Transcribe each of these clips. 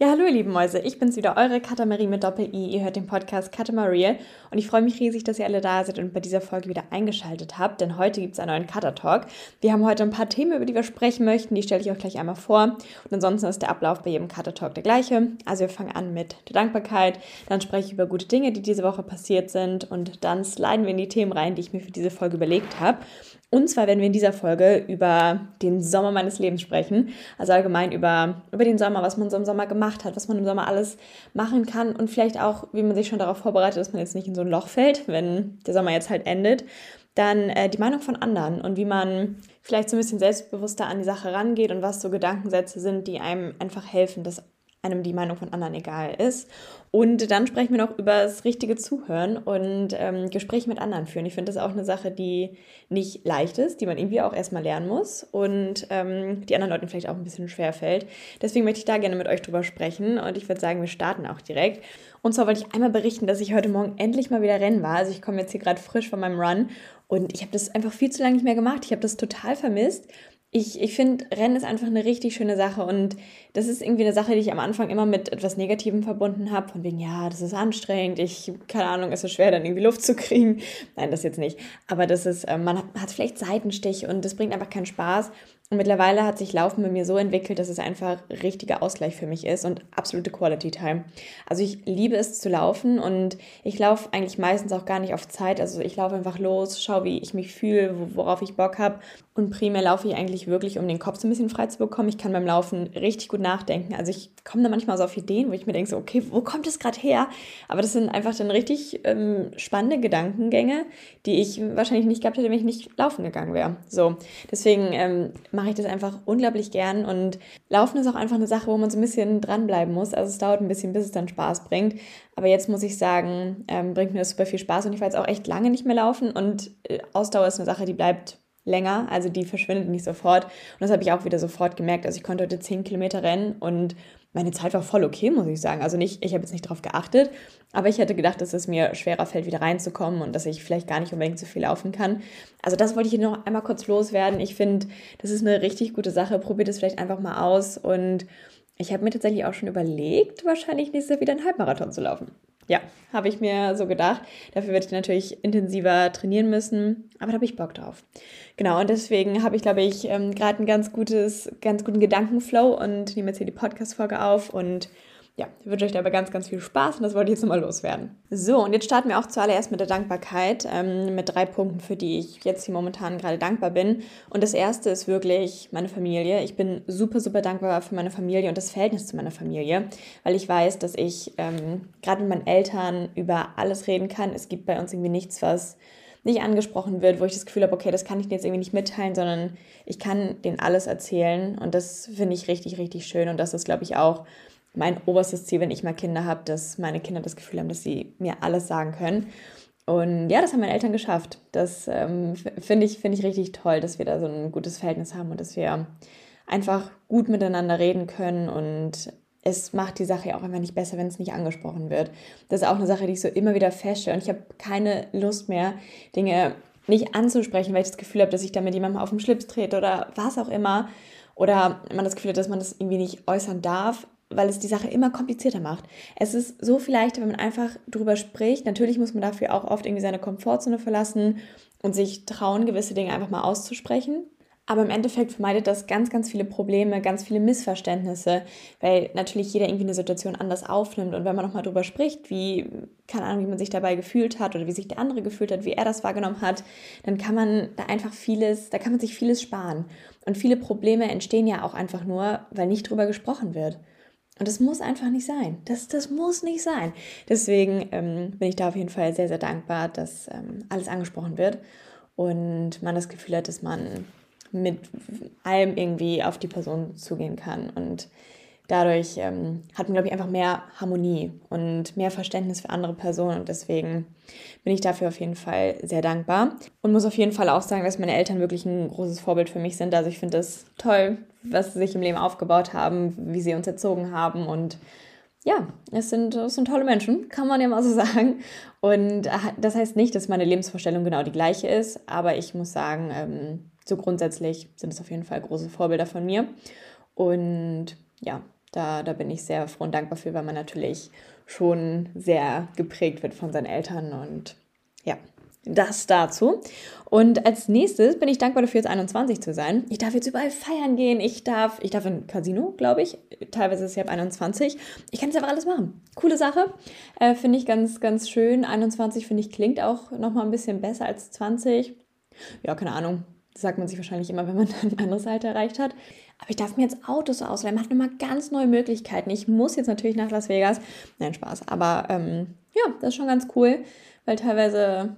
Ja, hallo ihr lieben Mäuse, ich bin's wieder, eure Katamarie mit Doppel-I. Ihr hört den Podcast Katamarie und ich freue mich riesig, dass ihr alle da seid und bei dieser Folge wieder eingeschaltet habt, denn heute gibt's einen neuen Cutter-Talk. Wir haben heute ein paar Themen, über die wir sprechen möchten, die stelle ich euch gleich einmal vor und ansonsten ist der Ablauf bei jedem Cutter-Talk der gleiche. Also wir fangen an mit der Dankbarkeit, dann spreche ich über gute Dinge, die diese Woche passiert sind und dann sliden wir in die Themen rein, die ich mir für diese Folge überlegt habe. Und zwar werden wir in dieser Folge über den Sommer meines Lebens sprechen. Also allgemein über, über den Sommer, was man so im Sommer gemacht hat, was man im Sommer alles machen kann und vielleicht auch, wie man sich schon darauf vorbereitet, dass man jetzt nicht in so ein Loch fällt, wenn der Sommer jetzt halt endet. Dann äh, die Meinung von anderen und wie man vielleicht so ein bisschen selbstbewusster an die Sache rangeht und was so Gedankensätze sind, die einem einfach helfen, das einem die Meinung von anderen egal ist. Und dann sprechen wir noch über das richtige Zuhören und ähm, Gespräche mit anderen führen. Ich finde das auch eine Sache, die nicht leicht ist, die man irgendwie auch erstmal lernen muss und ähm, die anderen Leuten vielleicht auch ein bisschen schwer fällt. Deswegen möchte ich da gerne mit euch drüber sprechen und ich würde sagen, wir starten auch direkt. Und zwar wollte ich einmal berichten, dass ich heute Morgen endlich mal wieder rennen war. Also ich komme jetzt hier gerade frisch von meinem Run und ich habe das einfach viel zu lange nicht mehr gemacht. Ich habe das total vermisst ich, ich finde, Rennen ist einfach eine richtig schöne Sache und das ist irgendwie eine Sache, die ich am Anfang immer mit etwas Negativem verbunden habe, von wegen, ja, das ist anstrengend, ich, keine Ahnung, ist so schwer, dann irgendwie Luft zu kriegen. Nein, das jetzt nicht. Aber das ist, äh, man hat vielleicht Seitenstich und das bringt einfach keinen Spaß. Und mittlerweile hat sich Laufen bei mir so entwickelt, dass es einfach richtiger Ausgleich für mich ist und absolute Quality Time. Also ich liebe es zu laufen und ich laufe eigentlich meistens auch gar nicht auf Zeit. Also ich laufe einfach los, schaue, wie ich mich fühle, worauf ich Bock habe. Und primär laufe ich eigentlich wirklich, um den Kopf so ein bisschen frei zu bekommen. Ich kann beim Laufen richtig gut nachdenken. Also ich komme da manchmal so auf Ideen, wo ich mir denke, so, okay, wo kommt das gerade her? Aber das sind einfach dann richtig ähm, spannende Gedankengänge, die ich wahrscheinlich nicht gehabt hätte, wenn ich nicht laufen gegangen wäre. So, deswegen ähm, mache ich das einfach unglaublich gern und Laufen ist auch einfach eine Sache, wo man so ein bisschen dranbleiben muss. Also es dauert ein bisschen, bis es dann Spaß bringt. Aber jetzt muss ich sagen, ähm, bringt mir das super viel Spaß und ich war jetzt auch echt lange nicht mehr laufen und äh, Ausdauer ist eine Sache, die bleibt länger, also die verschwindet nicht sofort. Und das habe ich auch wieder sofort gemerkt. Also ich konnte heute 10 Kilometer rennen und meine Zeit war voll okay, muss ich sagen. Also nicht, ich habe jetzt nicht darauf geachtet, aber ich hätte gedacht, dass es mir schwerer fällt, wieder reinzukommen und dass ich vielleicht gar nicht unbedingt so viel laufen kann. Also das wollte ich hier noch einmal kurz loswerden. Ich finde, das ist eine richtig gute Sache. Probiert es vielleicht einfach mal aus und ich habe mir tatsächlich auch schon überlegt, wahrscheinlich nächstes Jahr wieder einen Halbmarathon zu laufen. Ja, habe ich mir so gedacht. Dafür werde ich natürlich intensiver trainieren müssen, aber da habe ich Bock drauf. Genau, und deswegen habe ich, glaube ich, ähm, gerade einen ganz gutes, ganz guten Gedankenflow und nehme jetzt hier die Podcast-Folge auf und ja, ich wünsche euch dabei ganz, ganz viel Spaß und das wollte ich jetzt nochmal loswerden. So, und jetzt starten wir auch zuallererst mit der Dankbarkeit, ähm, mit drei Punkten, für die ich jetzt hier momentan gerade dankbar bin. Und das erste ist wirklich meine Familie. Ich bin super, super dankbar für meine Familie und das Verhältnis zu meiner Familie, weil ich weiß, dass ich ähm, gerade mit meinen Eltern über alles reden kann. Es gibt bei uns irgendwie nichts, was nicht angesprochen wird, wo ich das Gefühl habe, okay, das kann ich dir jetzt irgendwie nicht mitteilen, sondern ich kann denen alles erzählen und das finde ich richtig, richtig schön und das ist, glaube ich, auch mein oberstes Ziel, wenn ich mal Kinder habe, dass meine Kinder das Gefühl haben, dass sie mir alles sagen können. Und ja, das haben meine Eltern geschafft. Das ähm, finde ich, find ich richtig toll, dass wir da so ein gutes Verhältnis haben und dass wir einfach gut miteinander reden können. Und es macht die Sache ja auch einfach nicht besser, wenn es nicht angesprochen wird. Das ist auch eine Sache, die ich so immer wieder feststelle. Und ich habe keine Lust mehr, Dinge nicht anzusprechen, weil ich das Gefühl habe, dass ich damit jemandem auf den Schlips trete oder was auch immer. Oder man das Gefühl hat, dass man das irgendwie nicht äußern darf weil es die Sache immer komplizierter macht. Es ist so viel leichter, wenn man einfach drüber spricht. Natürlich muss man dafür auch oft irgendwie seine Komfortzone verlassen und sich trauen, gewisse Dinge einfach mal auszusprechen. Aber im Endeffekt vermeidet das ganz, ganz viele Probleme, ganz viele Missverständnisse, weil natürlich jeder irgendwie eine Situation anders aufnimmt. Und wenn man nochmal drüber spricht, wie, keine Ahnung, wie man sich dabei gefühlt hat oder wie sich der andere gefühlt hat, wie er das wahrgenommen hat, dann kann man da einfach vieles, da kann man sich vieles sparen. Und viele Probleme entstehen ja auch einfach nur, weil nicht drüber gesprochen wird. Und das muss einfach nicht sein. Das, das muss nicht sein. Deswegen ähm, bin ich da auf jeden Fall sehr, sehr dankbar, dass ähm, alles angesprochen wird und man das Gefühl hat, dass man mit allem irgendwie auf die Person zugehen kann. Und dadurch ähm, hat man, glaube ich, einfach mehr Harmonie und mehr Verständnis für andere Personen. Und deswegen bin ich dafür auf jeden Fall sehr dankbar. Und muss auf jeden Fall auch sagen, dass meine Eltern wirklich ein großes Vorbild für mich sind. Also ich finde das toll, was sie sich im Leben aufgebaut haben, wie sie uns erzogen haben. Und ja, es sind, es sind tolle Menschen, kann man ja mal so sagen. Und äh, das heißt nicht, dass meine Lebensvorstellung genau die gleiche ist. Aber ich muss sagen, ähm, so grundsätzlich sind es auf jeden Fall große Vorbilder von mir. Und ja, da, da bin ich sehr froh und dankbar für, weil man natürlich schon sehr geprägt wird von seinen Eltern und ja, das dazu. Und als nächstes bin ich dankbar dafür, jetzt 21 zu sein. Ich darf jetzt überall feiern gehen. Ich darf, ich darf in Casino, glaube ich. Teilweise ist es ja ab 21. Ich kann jetzt einfach alles machen. Coole Sache. Äh, finde ich ganz, ganz schön. 21, finde ich, klingt auch nochmal ein bisschen besser als 20. Ja, keine Ahnung. Das sagt man sich wahrscheinlich immer, wenn man dann ein anderes Alter erreicht hat. Aber ich darf mir jetzt Autos ausleihen. Man hat nochmal ganz neue Möglichkeiten. Ich muss jetzt natürlich nach Las Vegas. Nein, Spaß. Aber ähm, ja, das ist schon ganz cool, weil teilweise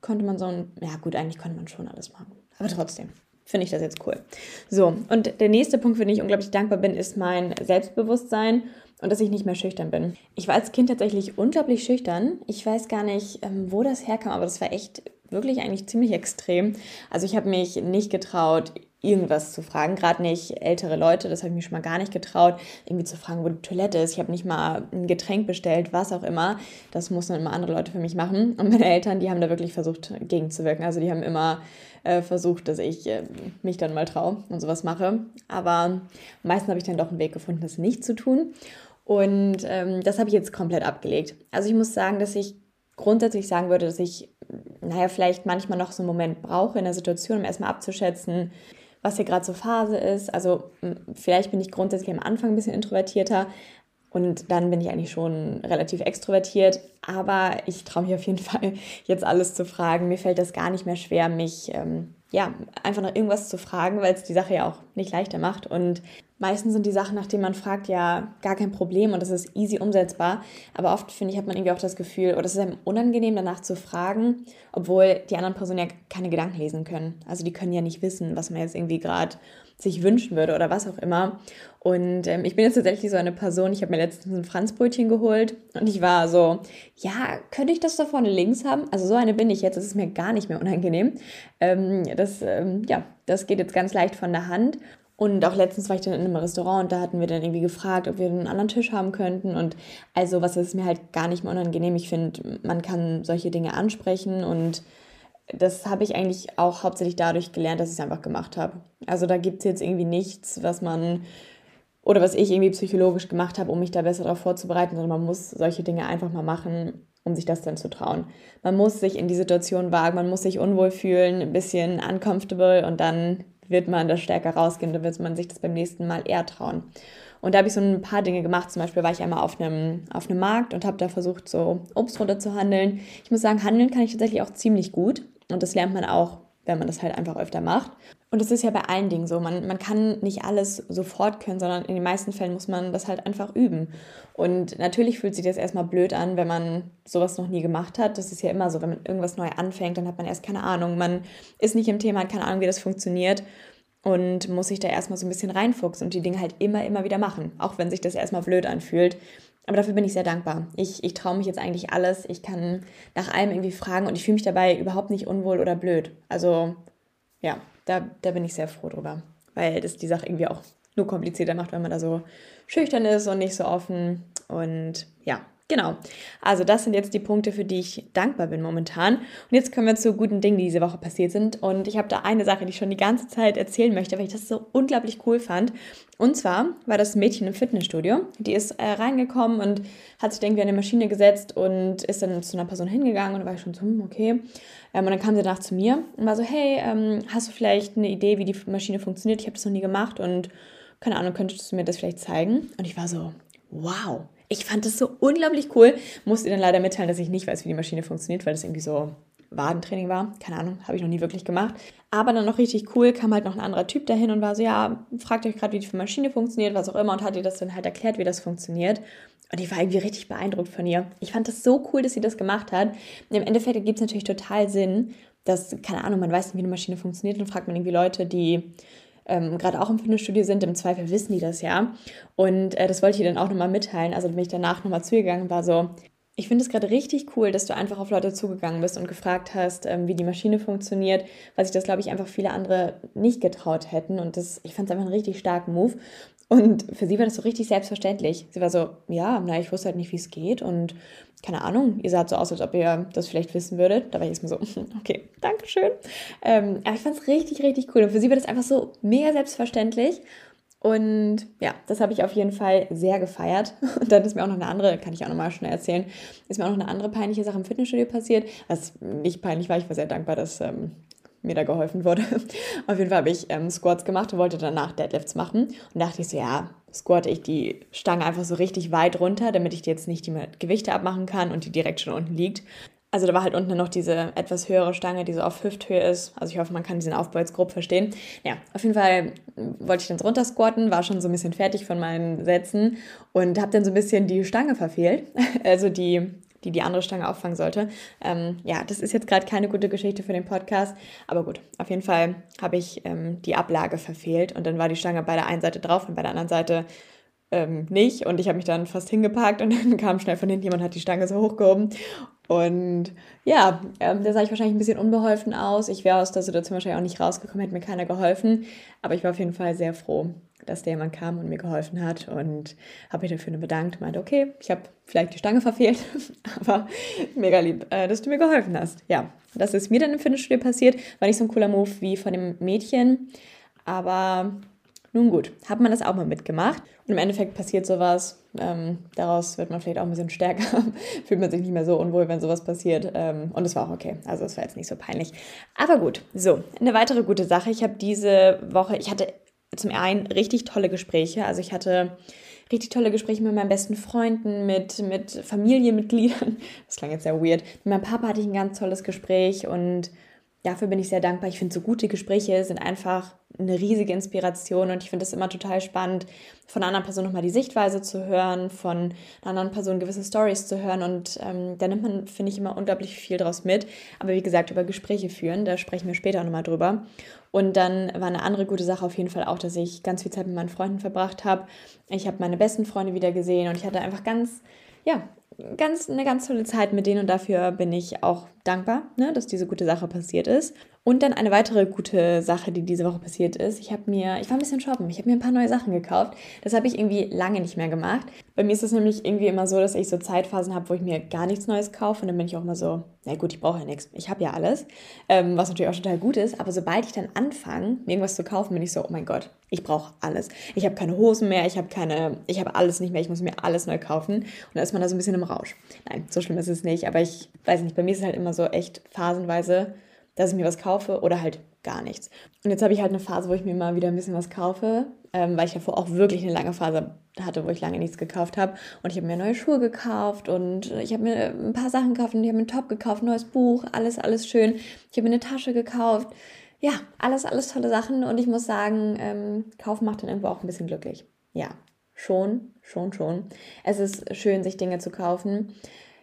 konnte man so ein, ja gut, eigentlich konnte man schon alles machen. Aber trotzdem finde ich das jetzt cool. So, und der nächste Punkt, für den ich unglaublich dankbar bin, ist mein Selbstbewusstsein und dass ich nicht mehr schüchtern bin. Ich war als Kind tatsächlich unglaublich schüchtern. Ich weiß gar nicht, ähm, wo das herkam, aber das war echt wirklich eigentlich ziemlich extrem. Also ich habe mich nicht getraut, irgendwas zu fragen, gerade nicht ältere Leute, das habe ich mir schon mal gar nicht getraut, irgendwie zu fragen, wo die Toilette ist. Ich habe nicht mal ein Getränk bestellt, was auch immer. Das mussten immer andere Leute für mich machen. Und meine Eltern, die haben da wirklich versucht, gegenzuwirken. Also die haben immer äh, versucht, dass ich äh, mich dann mal traue und sowas mache. Aber meistens habe ich dann doch einen Weg gefunden, das nicht zu tun. Und ähm, das habe ich jetzt komplett abgelegt. Also ich muss sagen, dass ich grundsätzlich sagen würde, dass ich, naja, vielleicht manchmal noch so einen Moment brauche in der Situation, um erstmal abzuschätzen, was hier gerade so Phase ist. Also vielleicht bin ich grundsätzlich am Anfang ein bisschen introvertierter und dann bin ich eigentlich schon relativ extrovertiert. Aber ich traue mich auf jeden Fall, jetzt alles zu fragen. Mir fällt das gar nicht mehr schwer, mich ähm, ja, einfach nach irgendwas zu fragen, weil es die Sache ja auch nicht leichter macht. Und meistens sind die Sachen, nach denen man fragt, ja gar kein Problem und das ist easy umsetzbar. Aber oft, finde ich, hat man irgendwie auch das Gefühl, oder es ist einem unangenehm, danach zu fragen, obwohl die anderen Personen ja keine Gedanken lesen können. Also die können ja nicht wissen, was man jetzt irgendwie gerade sich wünschen würde oder was auch immer. Und ähm, ich bin jetzt tatsächlich so eine Person, ich habe mir letztens ein Franzbrötchen geholt und ich war so, ja, könnte ich das da vorne links haben? Also so eine bin ich jetzt, das ist mir gar nicht mehr unangenehm. Ähm, das, ähm, ja, das geht jetzt ganz leicht von der Hand. Und auch letztens war ich dann in einem Restaurant und da hatten wir dann irgendwie gefragt, ob wir einen anderen Tisch haben könnten. Und also was ist mir halt gar nicht mehr unangenehm. Ich finde, man kann solche Dinge ansprechen und das habe ich eigentlich auch hauptsächlich dadurch gelernt, dass ich es einfach gemacht habe. Also da gibt es jetzt irgendwie nichts, was man oder was ich irgendwie psychologisch gemacht habe, um mich da besser darauf vorzubereiten, sondern man muss solche Dinge einfach mal machen, um sich das dann zu trauen. Man muss sich in die Situation wagen, man muss sich unwohl fühlen, ein bisschen uncomfortable und dann wird man das stärker rausgehen, dann wird man sich das beim nächsten Mal eher trauen. Und da habe ich so ein paar Dinge gemacht. Zum Beispiel war ich einmal auf einem, auf einem Markt und habe da versucht, so Obst runter zu handeln. Ich muss sagen, handeln kann ich tatsächlich auch ziemlich gut. Und das lernt man auch, wenn man das halt einfach öfter macht. Und das ist ja bei allen Dingen so. Man, man kann nicht alles sofort können, sondern in den meisten Fällen muss man das halt einfach üben. Und natürlich fühlt sich das erstmal blöd an, wenn man sowas noch nie gemacht hat. Das ist ja immer so, wenn man irgendwas neu anfängt, dann hat man erst keine Ahnung. Man ist nicht im Thema, hat keine Ahnung, wie das funktioniert und muss sich da erstmal so ein bisschen reinfuchsen und die Dinge halt immer, immer wieder machen. Auch wenn sich das erstmal blöd anfühlt. Aber dafür bin ich sehr dankbar. Ich, ich traue mich jetzt eigentlich alles. Ich kann nach allem irgendwie fragen und ich fühle mich dabei überhaupt nicht unwohl oder blöd. Also ja, da, da bin ich sehr froh drüber. Weil das die Sache irgendwie auch nur komplizierter macht, wenn man da so schüchtern ist und nicht so offen. Und ja, Genau. Also das sind jetzt die Punkte, für die ich dankbar bin momentan. Und jetzt kommen wir zu guten Dingen, die diese Woche passiert sind. Und ich habe da eine Sache, die ich schon die ganze Zeit erzählen möchte, weil ich das so unglaublich cool fand. Und zwar war das Mädchen im Fitnessstudio. Die ist äh, reingekommen und hat sich irgendwie an die Maschine gesetzt und ist dann zu einer Person hingegangen und war ich schon so, hm, okay. Ähm, und dann kam sie danach zu mir und war so, hey, ähm, hast du vielleicht eine Idee, wie die Maschine funktioniert? Ich habe das noch nie gemacht und keine Ahnung, könntest du mir das vielleicht zeigen? Und ich war so, wow ich fand das so unglaublich cool. Musste ihr dann leider mitteilen, dass ich nicht weiß, wie die Maschine funktioniert, weil das irgendwie so Wadentraining war. Keine Ahnung, habe ich noch nie wirklich gemacht. Aber dann noch richtig cool, kam halt noch ein anderer Typ dahin und war so, ja, fragt euch gerade, wie die Maschine funktioniert, was auch immer, und hat ihr das dann halt erklärt, wie das funktioniert. Und ich war irgendwie richtig beeindruckt von ihr. Ich fand das so cool, dass sie das gemacht hat. Und Im Endeffekt gibt es natürlich total Sinn, dass, keine Ahnung, man weiß nicht, wie eine Maschine funktioniert und fragt man irgendwie Leute, die ähm, gerade auch im Fitnessstudio sind, im Zweifel wissen die das ja. Und äh, das wollte ich ihr dann auch nochmal mitteilen. Also bin ich danach nochmal zugegangen und war so, ich finde es gerade richtig cool, dass du einfach auf Leute zugegangen bist und gefragt hast, ähm, wie die Maschine funktioniert, weil sich das, glaube ich, einfach viele andere nicht getraut hätten. Und das, ich fand es einfach einen richtig starken Move. Und für sie war das so richtig selbstverständlich. Sie war so, ja, na, ich wusste halt nicht, wie es geht. Und keine Ahnung, ihr saht so aus, als ob ihr das vielleicht wissen würdet. Da war ich erstmal so, okay, Dankeschön. Ähm, aber ich fand es richtig, richtig cool. Und für sie war das einfach so mega selbstverständlich. Und ja, das habe ich auf jeden Fall sehr gefeiert. Und dann ist mir auch noch eine andere, kann ich auch nochmal schnell erzählen, ist mir auch noch eine andere peinliche Sache im Fitnessstudio passiert. Was nicht peinlich war, ich war sehr dankbar, dass ähm, mir da geholfen wurde. Auf jeden Fall habe ich ähm, Squats gemacht und wollte danach Deadlifts machen. Und dachte ich so, ja, squatte ich die Stange einfach so richtig weit runter, damit ich jetzt nicht die Gewichte abmachen kann und die direkt schon unten liegt. Also da war halt unten noch diese etwas höhere Stange, die so auf Hüfthöhe ist. Also ich hoffe, man kann diesen Aufbau jetzt grob verstehen. Ja, auf jeden Fall wollte ich dann runter squatten, war schon so ein bisschen fertig von meinen Sätzen und habe dann so ein bisschen die Stange verfehlt. Also die die die andere Stange auffangen sollte. Ähm, ja, das ist jetzt gerade keine gute Geschichte für den Podcast, aber gut, auf jeden Fall habe ich ähm, die Ablage verfehlt und dann war die Stange bei der einen Seite drauf und bei der anderen Seite ähm, nicht und ich habe mich dann fast hingepackt und dann kam schnell von hinten jemand hat die Stange so hochgehoben und ja, ähm, da sah ich wahrscheinlich ein bisschen unbeholfen aus. Ich wäre aus der Situation wahrscheinlich auch nicht rausgekommen, hätte mir keiner geholfen. Aber ich war auf jeden Fall sehr froh, dass der jemand kam und mir geholfen hat und habe mich dafür nur bedankt. Meinte, okay, ich habe vielleicht die Stange verfehlt, aber mega lieb, äh, dass du mir geholfen hast. Ja, das ist mir dann im Fitnessstudio passiert. War nicht so ein cooler Move wie von dem Mädchen, aber nun gut, hat man das auch mal mitgemacht. Und im Endeffekt passiert sowas. Ähm, daraus wird man vielleicht auch ein bisschen stärker. Fühlt man sich nicht mehr so unwohl, wenn sowas passiert. Ähm, und es war auch okay. Also es war jetzt nicht so peinlich. Aber gut, so, eine weitere gute Sache. Ich habe diese Woche, ich hatte zum einen richtig tolle Gespräche. Also ich hatte richtig tolle Gespräche mit meinen besten Freunden, mit, mit Familienmitgliedern. Das klang jetzt sehr weird. Mit meinem Papa hatte ich ein ganz tolles Gespräch und dafür bin ich sehr dankbar. Ich finde, so gute Gespräche sind einfach eine riesige Inspiration und ich finde es immer total spannend, von einer anderen Person nochmal die Sichtweise zu hören, von einer anderen Person gewisse Stories zu hören und ähm, da nimmt man, finde ich, immer unglaublich viel draus mit. Aber wie gesagt, über Gespräche führen, da sprechen wir später nochmal drüber. Und dann war eine andere gute Sache auf jeden Fall auch, dass ich ganz viel Zeit mit meinen Freunden verbracht habe. Ich habe meine besten Freunde wieder gesehen und ich hatte einfach ganz, ja, ganz, eine ganz tolle Zeit mit denen und dafür bin ich auch dankbar, ne, dass diese gute Sache passiert ist. Und dann eine weitere gute Sache, die diese Woche passiert ist. Ich habe mir, ich war ein bisschen shoppen, ich habe mir ein paar neue Sachen gekauft. Das habe ich irgendwie lange nicht mehr gemacht. Bei mir ist es nämlich irgendwie immer so, dass ich so Zeitphasen habe, wo ich mir gar nichts Neues kaufe. Und dann bin ich auch immer so, na gut, ich brauche ja nichts. Ich habe ja alles. Ähm, was natürlich auch total gut ist. Aber sobald ich dann anfange, mir irgendwas zu kaufen, bin ich so, oh mein Gott, ich brauche alles. Ich habe keine Hosen mehr, ich habe keine, ich habe alles nicht mehr, ich muss mir alles neu kaufen. Und dann ist man da so ein bisschen im Rausch. Nein, so schlimm ist es nicht. Aber ich weiß nicht, bei mir ist es halt immer so echt phasenweise dass ich mir was kaufe oder halt gar nichts. Und jetzt habe ich halt eine Phase, wo ich mir mal wieder ein bisschen was kaufe, ähm, weil ich davor auch wirklich eine lange Phase hatte, wo ich lange nichts gekauft habe. Und ich habe mir neue Schuhe gekauft und ich habe mir ein paar Sachen gekauft und ich habe mir einen Top gekauft, ein neues Buch, alles, alles schön. Ich habe mir eine Tasche gekauft. Ja, alles, alles tolle Sachen. Und ich muss sagen, ähm, Kaufen macht dann irgendwo auch ein bisschen glücklich. Ja, schon, schon, schon. Es ist schön, sich Dinge zu kaufen.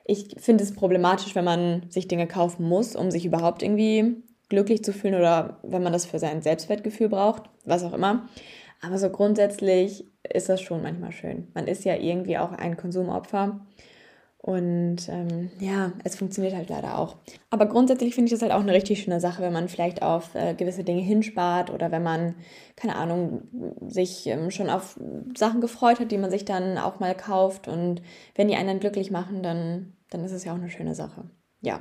Ich finde es problematisch, wenn man sich Dinge kaufen muss, um sich überhaupt irgendwie glücklich zu fühlen oder wenn man das für sein Selbstwertgefühl braucht, was auch immer. Aber so grundsätzlich ist das schon manchmal schön. Man ist ja irgendwie auch ein Konsumopfer und ähm, ja, es funktioniert halt leider auch. Aber grundsätzlich finde ich das halt auch eine richtig schöne Sache, wenn man vielleicht auf äh, gewisse Dinge hinspart oder wenn man, keine Ahnung, sich ähm, schon auf Sachen gefreut hat, die man sich dann auch mal kauft. Und wenn die einen dann glücklich machen, dann, dann ist es ja auch eine schöne Sache. Ja,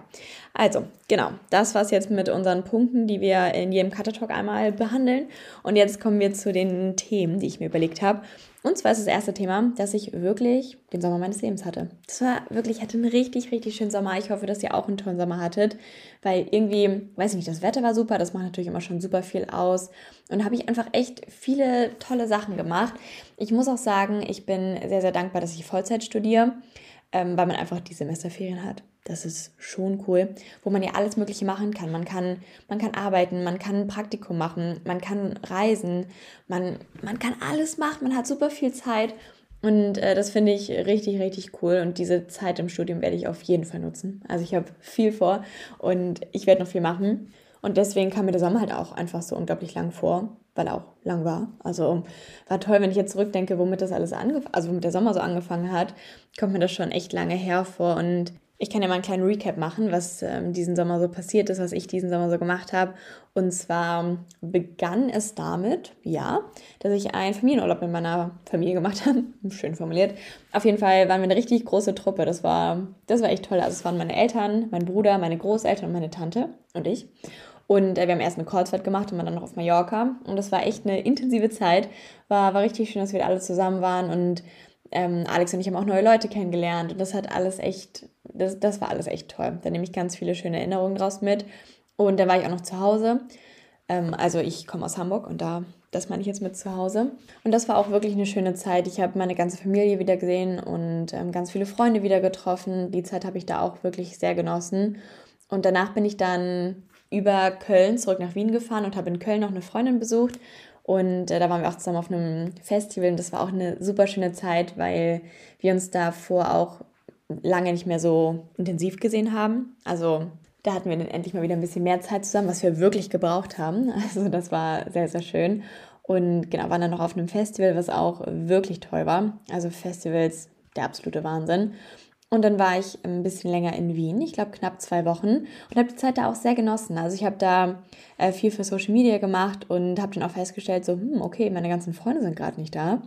also genau, das war es jetzt mit unseren Punkten, die wir in jedem Cutter Talk einmal behandeln. Und jetzt kommen wir zu den Themen, die ich mir überlegt habe. Und zwar ist das erste Thema, dass ich wirklich den Sommer meines Lebens hatte. Das war wirklich, ich hatte einen richtig, richtig schönen Sommer. Ich hoffe, dass ihr auch einen tollen Sommer hattet, weil irgendwie, weiß ich nicht, das Wetter war super, das macht natürlich immer schon super viel aus. Und habe ich einfach echt viele tolle Sachen gemacht. Ich muss auch sagen, ich bin sehr, sehr dankbar, dass ich Vollzeit studiere, ähm, weil man einfach die Semesterferien hat. Das ist schon cool, wo man ja alles Mögliche machen kann. Man kann, man kann arbeiten, man kann ein Praktikum machen, man kann reisen, man, man kann alles machen, man hat super viel Zeit. Und äh, das finde ich richtig, richtig cool. Und diese Zeit im Studium werde ich auf jeden Fall nutzen. Also ich habe viel vor und ich werde noch viel machen. Und deswegen kam mir der Sommer halt auch einfach so unglaublich lang vor, weil auch lang war. Also war toll, wenn ich jetzt zurückdenke, womit das alles angefangen, also womit der Sommer so angefangen hat, kommt mir das schon echt lange her vor. Und ich kann ja mal einen kleinen Recap machen, was ähm, diesen Sommer so passiert ist, was ich diesen Sommer so gemacht habe. Und zwar begann es damit, ja, dass ich einen Familienurlaub mit meiner Familie gemacht habe. Schön formuliert. Auf jeden Fall waren wir eine richtig große Truppe. Das war, das war echt toll. Also es waren meine Eltern, mein Bruder, meine Großeltern und meine Tante und ich. Und äh, wir haben erst eine Kreuzfahrt gemacht und waren dann noch auf Mallorca. Und das war echt eine intensive Zeit. War, war richtig schön, dass wir alle zusammen waren. Und ähm, Alex und ich haben auch neue Leute kennengelernt. Und das hat alles echt, das, das war alles echt toll. Da nehme ich ganz viele schöne Erinnerungen draus mit. Und dann war ich auch noch zu Hause. Ähm, also ich komme aus Hamburg und da, das meine ich jetzt mit zu Hause. Und das war auch wirklich eine schöne Zeit. Ich habe meine ganze Familie wieder gesehen und ähm, ganz viele Freunde wieder getroffen. Die Zeit habe ich da auch wirklich sehr genossen. Und danach bin ich dann über Köln zurück nach Wien gefahren und habe in Köln noch eine Freundin besucht. Und äh, da waren wir auch zusammen auf einem Festival und das war auch eine super schöne Zeit, weil wir uns davor auch lange nicht mehr so intensiv gesehen haben. Also da hatten wir dann endlich mal wieder ein bisschen mehr Zeit zusammen, was wir wirklich gebraucht haben. Also das war sehr, sehr schön. Und genau, waren dann noch auf einem Festival, was auch wirklich toll war. Also Festivals, der absolute Wahnsinn. Und dann war ich ein bisschen länger in Wien, ich glaube knapp zwei Wochen und habe die Zeit da auch sehr genossen. Also ich habe da äh, viel für Social Media gemacht und habe dann auch festgestellt, so, hm, okay, meine ganzen Freunde sind gerade nicht da.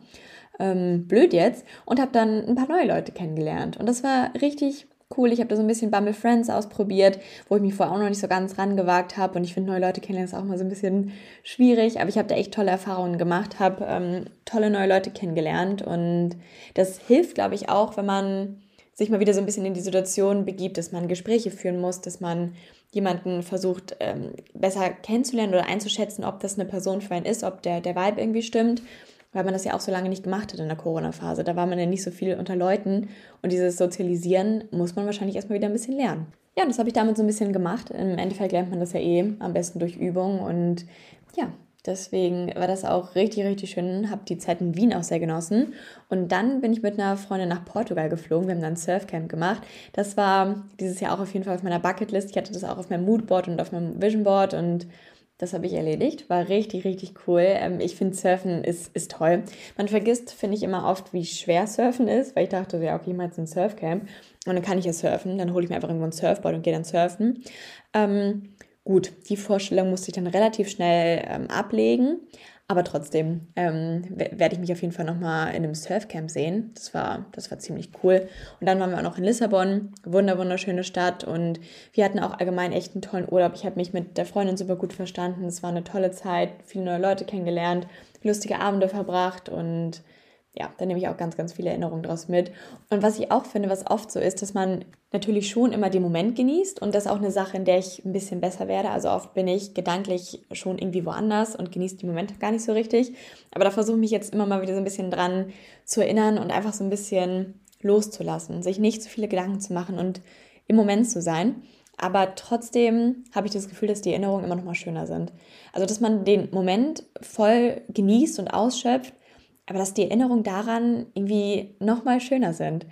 Ähm, blöd jetzt. Und habe dann ein paar neue Leute kennengelernt. Und das war richtig cool. Ich habe da so ein bisschen Bumble Friends ausprobiert, wo ich mich vorher auch noch nicht so ganz rangewagt habe. Und ich finde, neue Leute kennenlernen ist auch mal so ein bisschen schwierig. Aber ich habe da echt tolle Erfahrungen gemacht, habe ähm, tolle neue Leute kennengelernt. Und das hilft, glaube ich, auch, wenn man sich mal wieder so ein bisschen in die Situation begibt, dass man Gespräche führen muss, dass man jemanden versucht, ähm, besser kennenzulernen oder einzuschätzen, ob das eine Person für einen ist, ob der, der Vibe irgendwie stimmt weil man das ja auch so lange nicht gemacht hat in der Corona-Phase. Da war man ja nicht so viel unter Leuten und dieses Sozialisieren muss man wahrscheinlich erstmal wieder ein bisschen lernen. Ja, das habe ich damit so ein bisschen gemacht. Im Endeffekt lernt man das ja eh am besten durch Übung und ja, Deswegen war das auch richtig, richtig schön. Habe die Zeit in Wien auch sehr genossen. Und dann bin ich mit einer Freundin nach Portugal geflogen. Wir haben dann Surfcamp gemacht. Das war dieses Jahr auch auf jeden Fall auf meiner Bucketlist. Ich hatte das auch auf meinem Moodboard und auf meinem Visionboard und das habe ich erledigt. War richtig, richtig cool. Ähm, ich finde, Surfen ist, ist toll. Man vergisst, finde ich, immer oft, wie schwer Surfen ist, weil ich dachte, ja, okay, jetzt ein Surfcamp und dann kann ich ja surfen. Dann hole ich mir einfach irgendwo ein Surfboard und gehe dann surfen. Ähm, gut, die Vorstellung musste ich dann relativ schnell ähm, ablegen. Aber trotzdem ähm, werde ich mich auf jeden Fall nochmal in einem Surfcamp sehen. Das war, das war ziemlich cool. Und dann waren wir auch noch in Lissabon, wunder wunderschöne Stadt. Und wir hatten auch allgemein echt einen tollen Urlaub. Ich habe mich mit der Freundin super gut verstanden. Es war eine tolle Zeit, viele neue Leute kennengelernt, lustige Abende verbracht und ja, da nehme ich auch ganz, ganz viele Erinnerungen draus mit. Und was ich auch finde, was oft so ist, dass man natürlich schon immer den Moment genießt und das ist auch eine Sache, in der ich ein bisschen besser werde. Also oft bin ich gedanklich schon irgendwie woanders und genieße die Momente gar nicht so richtig. Aber da versuche ich mich jetzt immer mal wieder so ein bisschen dran zu erinnern und einfach so ein bisschen loszulassen, sich nicht zu viele Gedanken zu machen und im Moment zu sein. Aber trotzdem habe ich das Gefühl, dass die Erinnerungen immer noch mal schöner sind. Also, dass man den Moment voll genießt und ausschöpft aber dass die Erinnerungen daran irgendwie nochmal schöner sind.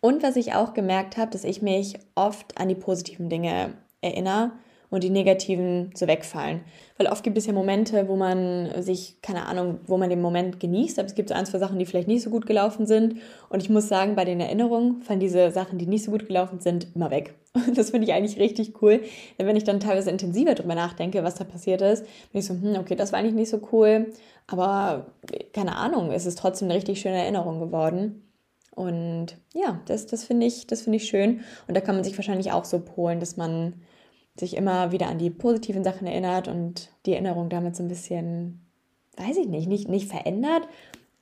Und was ich auch gemerkt habe, dass ich mich oft an die positiven Dinge erinnere und die negativen so wegfallen. Weil oft gibt es ja Momente, wo man sich, keine Ahnung, wo man den Moment genießt, aber es gibt so ein, zwei Sachen, die vielleicht nicht so gut gelaufen sind. Und ich muss sagen, bei den Erinnerungen fallen diese Sachen, die nicht so gut gelaufen sind, immer weg. Und das finde ich eigentlich richtig cool. Denn wenn ich dann teilweise intensiver drüber nachdenke, was da passiert ist, bin ich so, hm, okay, das war eigentlich nicht so cool. Aber keine Ahnung, es ist trotzdem eine richtig schöne Erinnerung geworden. Und ja, das, das finde ich, das ich schön. Und da kann man sich wahrscheinlich auch so polen, dass man sich immer wieder an die positiven Sachen erinnert und die Erinnerung damit so ein bisschen, weiß ich nicht, nicht, nicht verändert,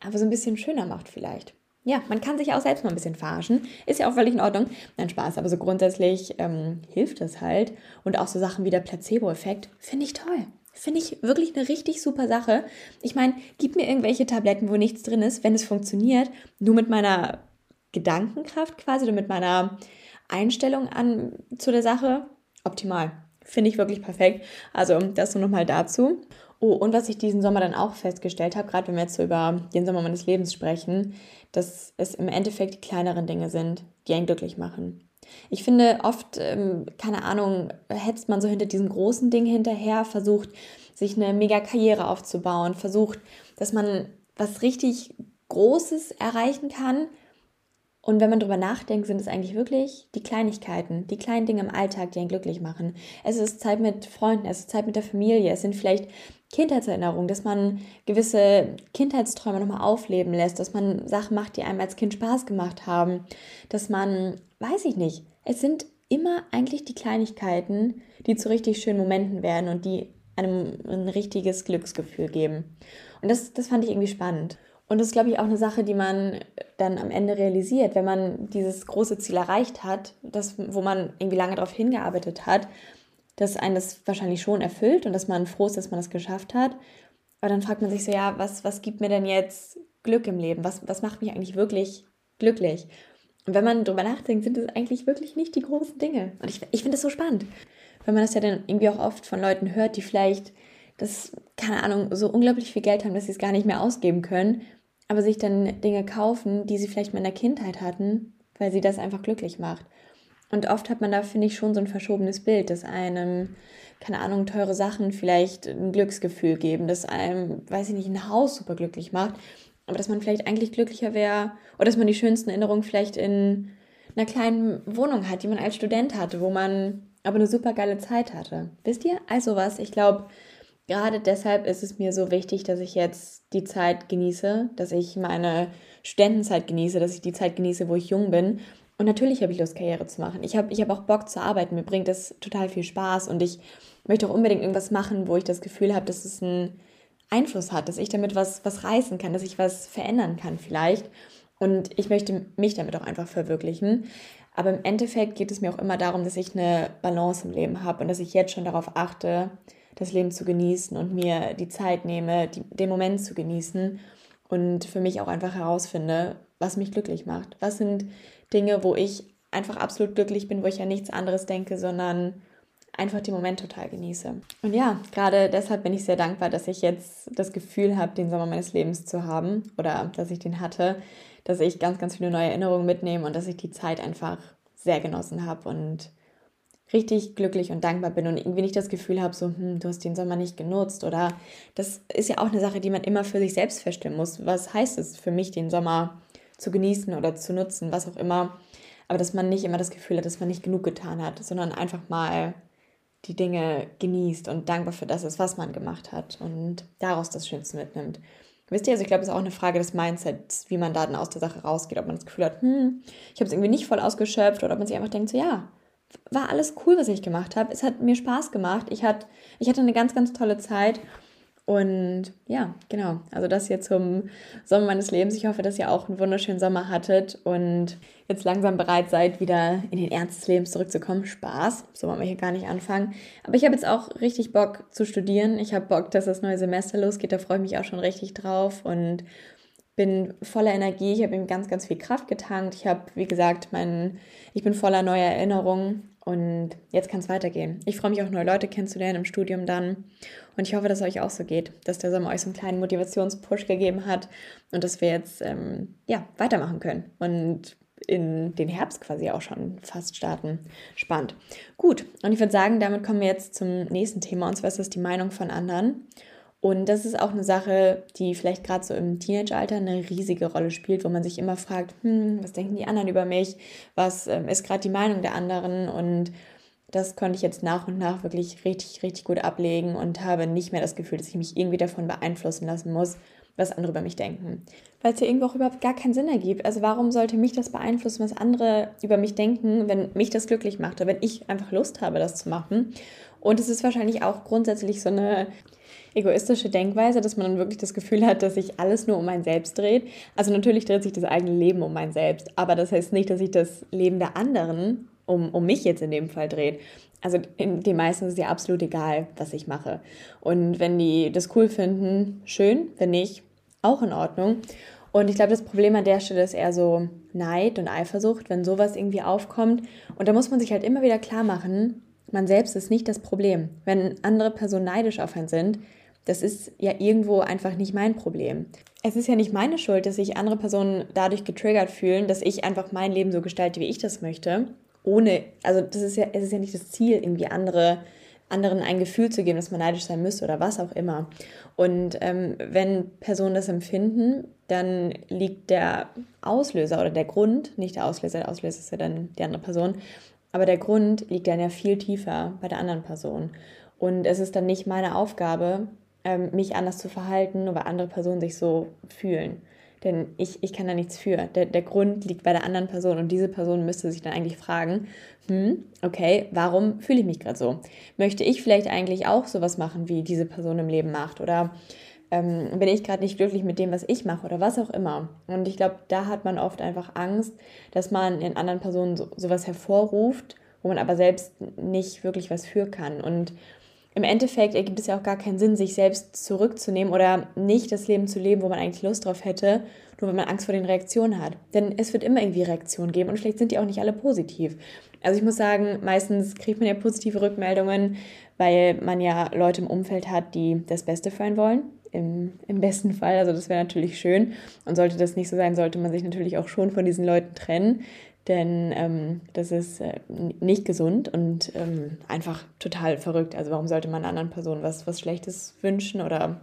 aber so ein bisschen schöner macht vielleicht. Ja, man kann sich auch selbst mal ein bisschen verarschen. Ist ja auch völlig in Ordnung. Nein, Spaß, aber so grundsätzlich ähm, hilft es halt. Und auch so Sachen wie der Placebo-Effekt finde ich toll. Finde ich wirklich eine richtig super Sache. Ich meine, gib mir irgendwelche Tabletten, wo nichts drin ist, wenn es funktioniert, nur mit meiner Gedankenkraft quasi oder mit meiner Einstellung an zu der Sache, optimal. Finde ich wirklich perfekt. Also das nur nochmal dazu. Oh, und was ich diesen Sommer dann auch festgestellt habe, gerade wenn wir jetzt so über den Sommer meines Lebens sprechen, dass es im Endeffekt die kleineren Dinge sind, die einen glücklich machen. Ich finde, oft, ähm, keine Ahnung, hetzt man so hinter diesem großen Ding hinterher, versucht, sich eine mega Karriere aufzubauen, versucht, dass man was richtig Großes erreichen kann und wenn man darüber nachdenkt, sind es eigentlich wirklich die Kleinigkeiten, die kleinen Dinge im Alltag, die einen glücklich machen. Es ist Zeit mit Freunden, es ist Zeit mit der Familie, es sind vielleicht Kindheitserinnerungen, dass man gewisse Kindheitsträume nochmal aufleben lässt, dass man Sachen macht, die einem als Kind Spaß gemacht haben, dass man, weiß ich nicht, es sind immer eigentlich die Kleinigkeiten, die zu richtig schönen Momenten werden und die einem ein richtiges Glücksgefühl geben. Und das, das fand ich irgendwie spannend. Und das ist, glaube ich, auch eine Sache, die man dann am Ende realisiert, wenn man dieses große Ziel erreicht hat, das, wo man irgendwie lange darauf hingearbeitet hat, dass einen das wahrscheinlich schon erfüllt und dass man froh ist, dass man das geschafft hat. Aber dann fragt man sich so, ja, was, was gibt mir denn jetzt Glück im Leben? Was, was macht mich eigentlich wirklich glücklich? Und wenn man darüber nachdenkt, sind es eigentlich wirklich nicht die großen Dinge. Und ich, ich finde das so spannend, wenn man das ja dann irgendwie auch oft von Leuten hört, die vielleicht das, keine Ahnung, so unglaublich viel Geld haben, dass sie es gar nicht mehr ausgeben können, aber sich dann Dinge kaufen, die sie vielleicht mal in der Kindheit hatten, weil sie das einfach glücklich macht. Und oft hat man da, finde ich, schon so ein verschobenes Bild, dass einem, keine Ahnung, teure Sachen vielleicht ein Glücksgefühl geben, dass einem, weiß ich nicht, ein Haus super glücklich macht, aber dass man vielleicht eigentlich glücklicher wäre oder dass man die schönsten Erinnerungen vielleicht in einer kleinen Wohnung hat, die man als Student hatte, wo man aber eine super geile Zeit hatte. Wisst ihr? Also was, ich glaube, gerade deshalb ist es mir so wichtig, dass ich jetzt die Zeit genieße, dass ich meine Studentenzeit genieße, dass ich die Zeit genieße, wo ich jung bin. Und natürlich habe ich Lust, Karriere zu machen. Ich habe ich hab auch Bock zu arbeiten. Mir bringt das total viel Spaß. Und ich möchte auch unbedingt irgendwas machen, wo ich das Gefühl habe, dass es einen Einfluss hat, dass ich damit was, was reißen kann, dass ich was verändern kann vielleicht. Und ich möchte mich damit auch einfach verwirklichen. Aber im Endeffekt geht es mir auch immer darum, dass ich eine Balance im Leben habe und dass ich jetzt schon darauf achte, das Leben zu genießen und mir die Zeit nehme, die, den Moment zu genießen und für mich auch einfach herausfinde, was mich glücklich macht. Was sind Dinge, wo ich einfach absolut glücklich bin, wo ich an nichts anderes denke, sondern einfach den Moment total genieße. Und ja, gerade deshalb bin ich sehr dankbar, dass ich jetzt das Gefühl habe, den Sommer meines Lebens zu haben oder dass ich den hatte, dass ich ganz, ganz viele neue Erinnerungen mitnehme und dass ich die Zeit einfach sehr genossen habe und richtig glücklich und dankbar bin und irgendwie nicht das Gefühl habe, so, hm, du hast den Sommer nicht genutzt oder das ist ja auch eine Sache, die man immer für sich selbst feststellen muss. Was heißt es für mich, den Sommer zu genießen oder zu nutzen, was auch immer. Aber dass man nicht immer das Gefühl hat, dass man nicht genug getan hat, sondern einfach mal die Dinge genießt und dankbar für das ist, was man gemacht hat und daraus das Schönste mitnimmt. Wisst ihr, also ich glaube, es ist auch eine Frage des Mindsets, wie man da dann aus der Sache rausgeht, ob man das Gefühl hat, hm, ich habe es irgendwie nicht voll ausgeschöpft oder ob man sich einfach denkt, so ja, war alles cool, was ich gemacht habe. Es hat mir Spaß gemacht. Ich, hat, ich hatte eine ganz, ganz tolle Zeit und ja, genau. Also das hier zum Sommer meines Lebens. Ich hoffe, dass ihr auch einen wunderschönen Sommer hattet und jetzt langsam bereit seid, wieder in den Ernst des Lebens zurückzukommen. Spaß, so wollen wir hier gar nicht anfangen. Aber ich habe jetzt auch richtig Bock zu studieren. Ich habe Bock, dass das neue Semester losgeht. Da freue ich mich auch schon richtig drauf und bin voller Energie. Ich habe ihm ganz, ganz viel Kraft getankt. Ich habe, wie gesagt, mein, ich bin voller neuer Erinnerungen und jetzt kann es weitergehen. Ich freue mich auch, neue Leute kennenzulernen im Studium dann. Und ich hoffe, dass es euch auch so geht, dass der Sommer euch so einen kleinen Motivationspush gegeben hat und dass wir jetzt ähm, ja, weitermachen können und in den Herbst quasi auch schon fast starten. Spannend. Gut, und ich würde sagen, damit kommen wir jetzt zum nächsten Thema, und zwar ist das die Meinung von anderen. Und das ist auch eine Sache, die vielleicht gerade so im Teenageralter eine riesige Rolle spielt, wo man sich immer fragt, hm, was denken die anderen über mich? Was ähm, ist gerade die Meinung der anderen? Und das konnte ich jetzt nach und nach wirklich richtig, richtig gut ablegen und habe nicht mehr das Gefühl, dass ich mich irgendwie davon beeinflussen lassen muss, was andere über mich denken. Weil es ja irgendwo auch überhaupt gar keinen Sinn ergibt. Also warum sollte mich das beeinflussen, was andere über mich denken, wenn mich das glücklich macht, wenn ich einfach Lust habe, das zu machen? Und es ist wahrscheinlich auch grundsätzlich so eine egoistische Denkweise, dass man dann wirklich das Gefühl hat, dass sich alles nur um einen selbst dreht. Also natürlich dreht sich das eigene Leben um einen selbst, aber das heißt nicht, dass sich das Leben der anderen um, um mich jetzt in dem Fall dreht. Also in den meisten ist es ja absolut egal, was ich mache. Und wenn die das cool finden, schön, wenn nicht, auch in Ordnung. Und ich glaube, das Problem an der Stelle ist eher so Neid und Eifersucht, wenn sowas irgendwie aufkommt. Und da muss man sich halt immer wieder klar machen, man selbst ist nicht das Problem. Wenn andere Personen neidisch auf einen sind, das ist ja irgendwo einfach nicht mein Problem. Es ist ja nicht meine Schuld, dass sich andere Personen dadurch getriggert fühlen, dass ich einfach mein Leben so gestalte, wie ich das möchte. Ohne, also das ist ja, es ist ja nicht das Ziel, irgendwie andere, anderen ein Gefühl zu geben, dass man neidisch sein müsste oder was auch immer. Und ähm, wenn Personen das empfinden, dann liegt der Auslöser oder der Grund, nicht der Auslöser, der Auslöser ist ja dann die andere Person, aber der Grund liegt dann ja viel tiefer bei der anderen Person. Und es ist dann nicht meine Aufgabe, ähm, mich anders zu verhalten, nur weil andere Personen sich so fühlen. Denn ich, ich kann da nichts für. Der, der Grund liegt bei der anderen Person und diese Person müsste sich dann eigentlich fragen, hm, okay, warum fühle ich mich gerade so? Möchte ich vielleicht eigentlich auch sowas machen, wie diese Person im Leben macht? Oder ähm, bin ich gerade nicht glücklich mit dem, was ich mache oder was auch immer? Und ich glaube, da hat man oft einfach Angst, dass man in anderen Personen so, sowas hervorruft, wo man aber selbst nicht wirklich was für kann. Und im Endeffekt ergibt es ja auch gar keinen Sinn, sich selbst zurückzunehmen oder nicht das Leben zu leben, wo man eigentlich Lust drauf hätte, nur wenn man Angst vor den Reaktionen hat. Denn es wird immer irgendwie Reaktionen geben und vielleicht sind die auch nicht alle positiv. Also ich muss sagen, meistens kriegt man ja positive Rückmeldungen, weil man ja Leute im Umfeld hat, die das Beste für einen wollen. Im, Im besten Fall, also das wäre natürlich schön. Und sollte das nicht so sein, sollte man sich natürlich auch schon von diesen Leuten trennen denn ähm, das ist äh, nicht gesund und ähm, einfach total verrückt. Also warum sollte man anderen Person was, was Schlechtes wünschen oder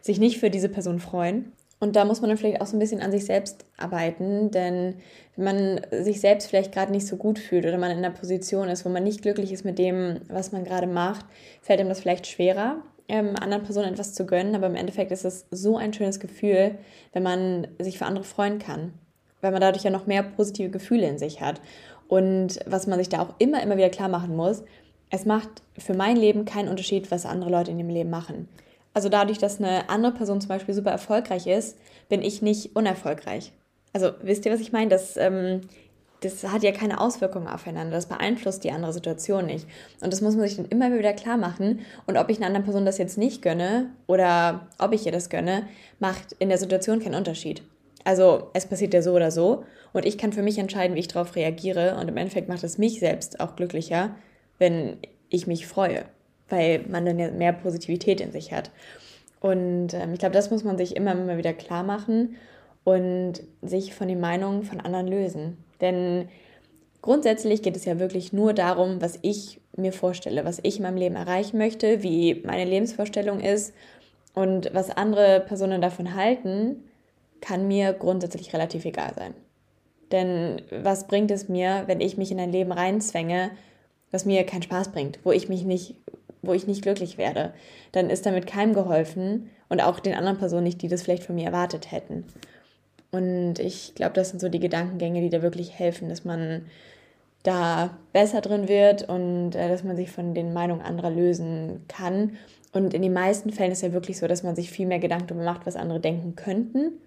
sich nicht für diese Person freuen? Und da muss man dann vielleicht auch so ein bisschen an sich selbst arbeiten, denn wenn man sich selbst vielleicht gerade nicht so gut fühlt oder man in einer Position ist, wo man nicht glücklich ist mit dem, was man gerade macht, fällt einem das vielleicht schwerer, ähm, anderen Personen etwas zu gönnen. Aber im Endeffekt ist es so ein schönes Gefühl, wenn man sich für andere freuen kann weil man dadurch ja noch mehr positive Gefühle in sich hat. Und was man sich da auch immer, immer wieder klar machen muss, es macht für mein Leben keinen Unterschied, was andere Leute in ihrem Leben machen. Also dadurch, dass eine andere Person zum Beispiel super erfolgreich ist, bin ich nicht unerfolgreich. Also wisst ihr, was ich meine? Das, ähm, das hat ja keine Auswirkungen aufeinander. Das beeinflusst die andere Situation nicht. Und das muss man sich dann immer wieder klar machen. Und ob ich einer anderen Person das jetzt nicht gönne oder ob ich ihr das gönne, macht in der Situation keinen Unterschied. Also es passiert ja so oder so und ich kann für mich entscheiden, wie ich darauf reagiere und im Endeffekt macht es mich selbst auch glücklicher, wenn ich mich freue, weil man dann ja mehr Positivität in sich hat. Und ähm, ich glaube, das muss man sich immer, immer wieder klar machen und sich von den Meinungen von anderen lösen. Denn grundsätzlich geht es ja wirklich nur darum, was ich mir vorstelle, was ich in meinem Leben erreichen möchte, wie meine Lebensvorstellung ist und was andere Personen davon halten, kann mir grundsätzlich relativ egal sein. Denn was bringt es mir, wenn ich mich in ein Leben reinzwänge, was mir keinen Spaß bringt, wo ich mich nicht, wo ich nicht glücklich werde? Dann ist damit keinem geholfen und auch den anderen Personen nicht, die das vielleicht von mir erwartet hätten. Und ich glaube, das sind so die Gedankengänge, die da wirklich helfen, dass man da besser drin wird und äh, dass man sich von den Meinungen anderer lösen kann. Und in den meisten Fällen ist ja wirklich so, dass man sich viel mehr Gedanken darüber macht, was andere denken könnten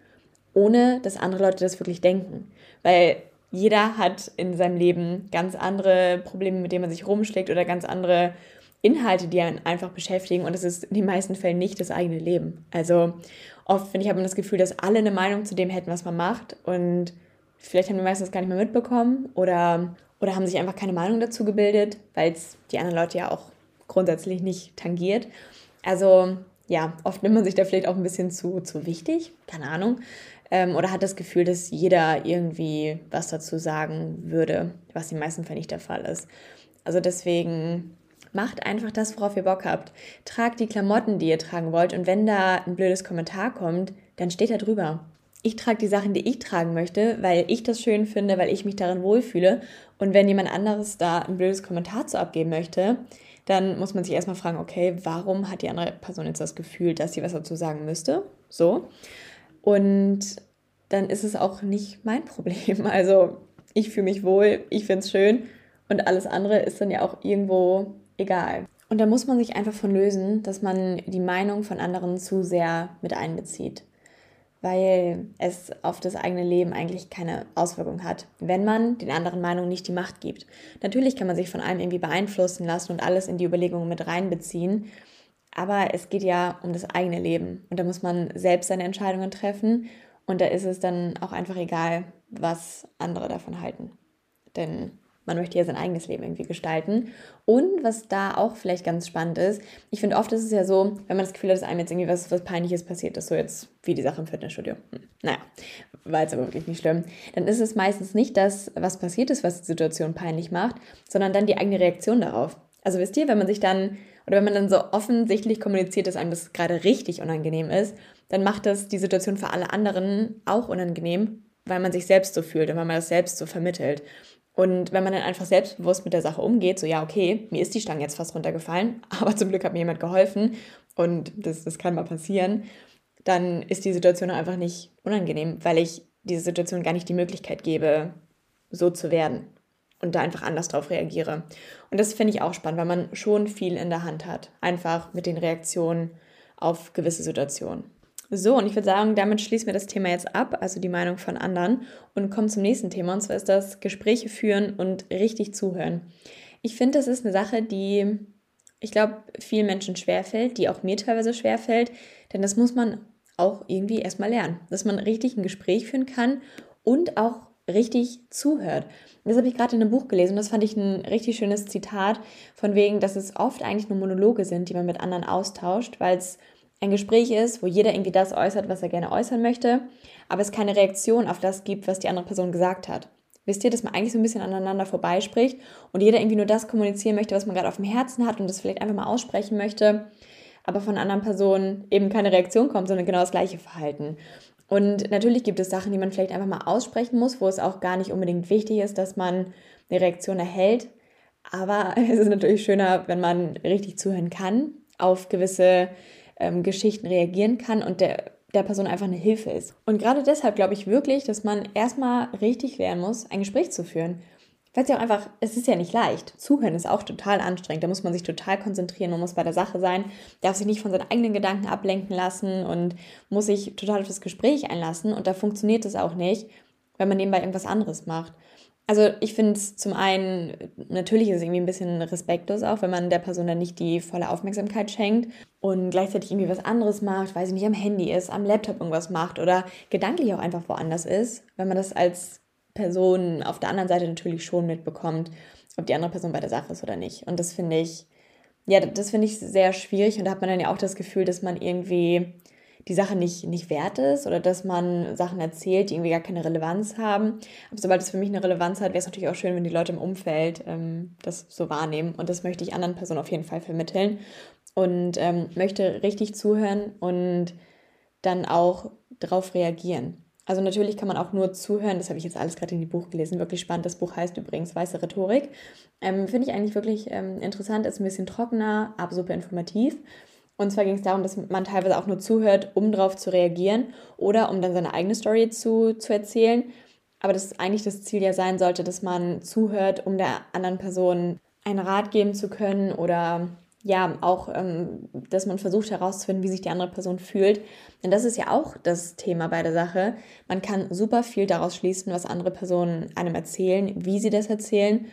ohne dass andere Leute das wirklich denken. Weil jeder hat in seinem Leben ganz andere Probleme, mit denen man sich rumschlägt oder ganz andere Inhalte, die einen einfach beschäftigen und es ist in den meisten Fällen nicht das eigene Leben. Also oft finde ich, hat man das Gefühl, dass alle eine Meinung zu dem hätten, was man macht und vielleicht haben die meisten das gar nicht mehr mitbekommen oder, oder haben sich einfach keine Meinung dazu gebildet, weil es die anderen Leute ja auch grundsätzlich nicht tangiert. Also ja, oft nimmt man sich da vielleicht auch ein bisschen zu, zu wichtig, keine Ahnung ähm, oder hat das Gefühl, dass jeder irgendwie was dazu sagen würde, was den meisten Fällen nicht der Fall ist. Also deswegen macht einfach das, worauf ihr Bock habt. Tragt die Klamotten, die ihr tragen wollt und wenn da ein blödes Kommentar kommt, dann steht da drüber. Ich trage die Sachen, die ich tragen möchte, weil ich das schön finde, weil ich mich darin wohlfühle. Und wenn jemand anderes da ein blödes Kommentar zu abgeben möchte, dann muss man sich erstmal fragen, okay, warum hat die andere Person jetzt das Gefühl, dass sie was dazu sagen müsste? So. Und dann ist es auch nicht mein Problem. Also ich fühle mich wohl, ich finde es schön und alles andere ist dann ja auch irgendwo egal. Und da muss man sich einfach von lösen, dass man die Meinung von anderen zu sehr mit einbezieht, weil es auf das eigene Leben eigentlich keine Auswirkung hat, wenn man den anderen Meinungen nicht die Macht gibt. Natürlich kann man sich von allem irgendwie beeinflussen lassen und alles in die Überlegungen mit reinbeziehen, aber es geht ja um das eigene Leben und da muss man selbst seine Entscheidungen treffen und da ist es dann auch einfach egal, was andere davon halten. Denn man möchte ja sein eigenes Leben irgendwie gestalten. Und was da auch vielleicht ganz spannend ist, ich finde oft ist es ja so, wenn man das Gefühl hat, dass einem jetzt irgendwie was, was Peinliches passiert ist, so jetzt wie die Sache im Fitnessstudio. Hm, naja, war jetzt aber wirklich nicht schlimm. Dann ist es meistens nicht das, was passiert ist, was die Situation peinlich macht, sondern dann die eigene Reaktion darauf. Also wisst ihr, wenn man sich dann oder wenn man dann so offensichtlich kommuniziert, dass einem das gerade richtig unangenehm ist, dann macht das die Situation für alle anderen auch unangenehm, weil man sich selbst so fühlt und weil man das selbst so vermittelt. Und wenn man dann einfach selbstbewusst mit der Sache umgeht, so ja, okay, mir ist die Stange jetzt fast runtergefallen, aber zum Glück hat mir jemand geholfen und das, das kann mal passieren, dann ist die Situation einfach nicht unangenehm, weil ich dieser Situation gar nicht die Möglichkeit gebe, so zu werden und da einfach anders drauf reagiere. Und das finde ich auch spannend, weil man schon viel in der Hand hat, einfach mit den Reaktionen auf gewisse Situationen. So, und ich würde sagen, damit schließen wir das Thema jetzt ab, also die Meinung von anderen, und kommen zum nächsten Thema, und zwar ist das Gespräche führen und richtig zuhören. Ich finde, das ist eine Sache, die, ich glaube, vielen Menschen schwerfällt, die auch mir teilweise schwerfällt, denn das muss man auch irgendwie erstmal lernen, dass man richtig ein Gespräch führen kann und auch richtig zuhört. Das habe ich gerade in einem Buch gelesen und das fand ich ein richtig schönes Zitat von wegen, dass es oft eigentlich nur Monologe sind, die man mit anderen austauscht, weil es ein Gespräch ist, wo jeder irgendwie das äußert, was er gerne äußern möchte, aber es keine Reaktion auf das gibt, was die andere Person gesagt hat. Wisst ihr, dass man eigentlich so ein bisschen aneinander vorbeispricht und jeder irgendwie nur das kommunizieren möchte, was man gerade auf dem Herzen hat und das vielleicht einfach mal aussprechen möchte, aber von anderen Personen eben keine Reaktion kommt, sondern genau das gleiche Verhalten. Und natürlich gibt es Sachen, die man vielleicht einfach mal aussprechen muss, wo es auch gar nicht unbedingt wichtig ist, dass man eine Reaktion erhält. Aber es ist natürlich schöner, wenn man richtig zuhören kann, auf gewisse ähm, Geschichten reagieren kann und der, der Person einfach eine Hilfe ist. Und gerade deshalb glaube ich wirklich, dass man erstmal richtig lernen muss, ein Gespräch zu führen. Weil es ja auch einfach, es ist ja nicht leicht. Zuhören ist auch total anstrengend. Da muss man sich total konzentrieren, man muss bei der Sache sein, darf sich nicht von seinen eigenen Gedanken ablenken lassen und muss sich total auf das Gespräch einlassen. Und da funktioniert es auch nicht, wenn man nebenbei irgendwas anderes macht. Also ich finde es zum einen, natürlich ist es irgendwie ein bisschen respektlos auch, wenn man der Person dann nicht die volle Aufmerksamkeit schenkt und gleichzeitig irgendwie was anderes macht, weil sie nicht am Handy ist, am Laptop irgendwas macht oder gedanklich auch einfach woanders ist, wenn man das als Person auf der anderen Seite natürlich schon mitbekommt, ob die andere Person bei der Sache ist oder nicht. Und das finde ich, ja, das finde ich sehr schwierig und da hat man dann ja auch das Gefühl, dass man irgendwie die Sache nicht, nicht wert ist oder dass man Sachen erzählt, die irgendwie gar keine Relevanz haben. Aber sobald es für mich eine Relevanz hat, wäre es natürlich auch schön, wenn die Leute im Umfeld ähm, das so wahrnehmen. Und das möchte ich anderen Personen auf jeden Fall vermitteln und ähm, möchte richtig zuhören und dann auch darauf reagieren. Also natürlich kann man auch nur zuhören, das habe ich jetzt alles gerade in die Buch gelesen, wirklich spannend. Das Buch heißt übrigens Weiße Rhetorik. Ähm, Finde ich eigentlich wirklich ähm, interessant, ist ein bisschen trockener, aber super informativ. Und zwar ging es darum, dass man teilweise auch nur zuhört, um darauf zu reagieren oder um dann seine eigene Story zu, zu erzählen. Aber dass eigentlich das Ziel ja sein sollte, dass man zuhört, um der anderen Person einen Rat geben zu können oder ja, auch, ähm, dass man versucht herauszufinden, wie sich die andere Person fühlt. Denn das ist ja auch das Thema bei der Sache. Man kann super viel daraus schließen, was andere Personen einem erzählen, wie sie das erzählen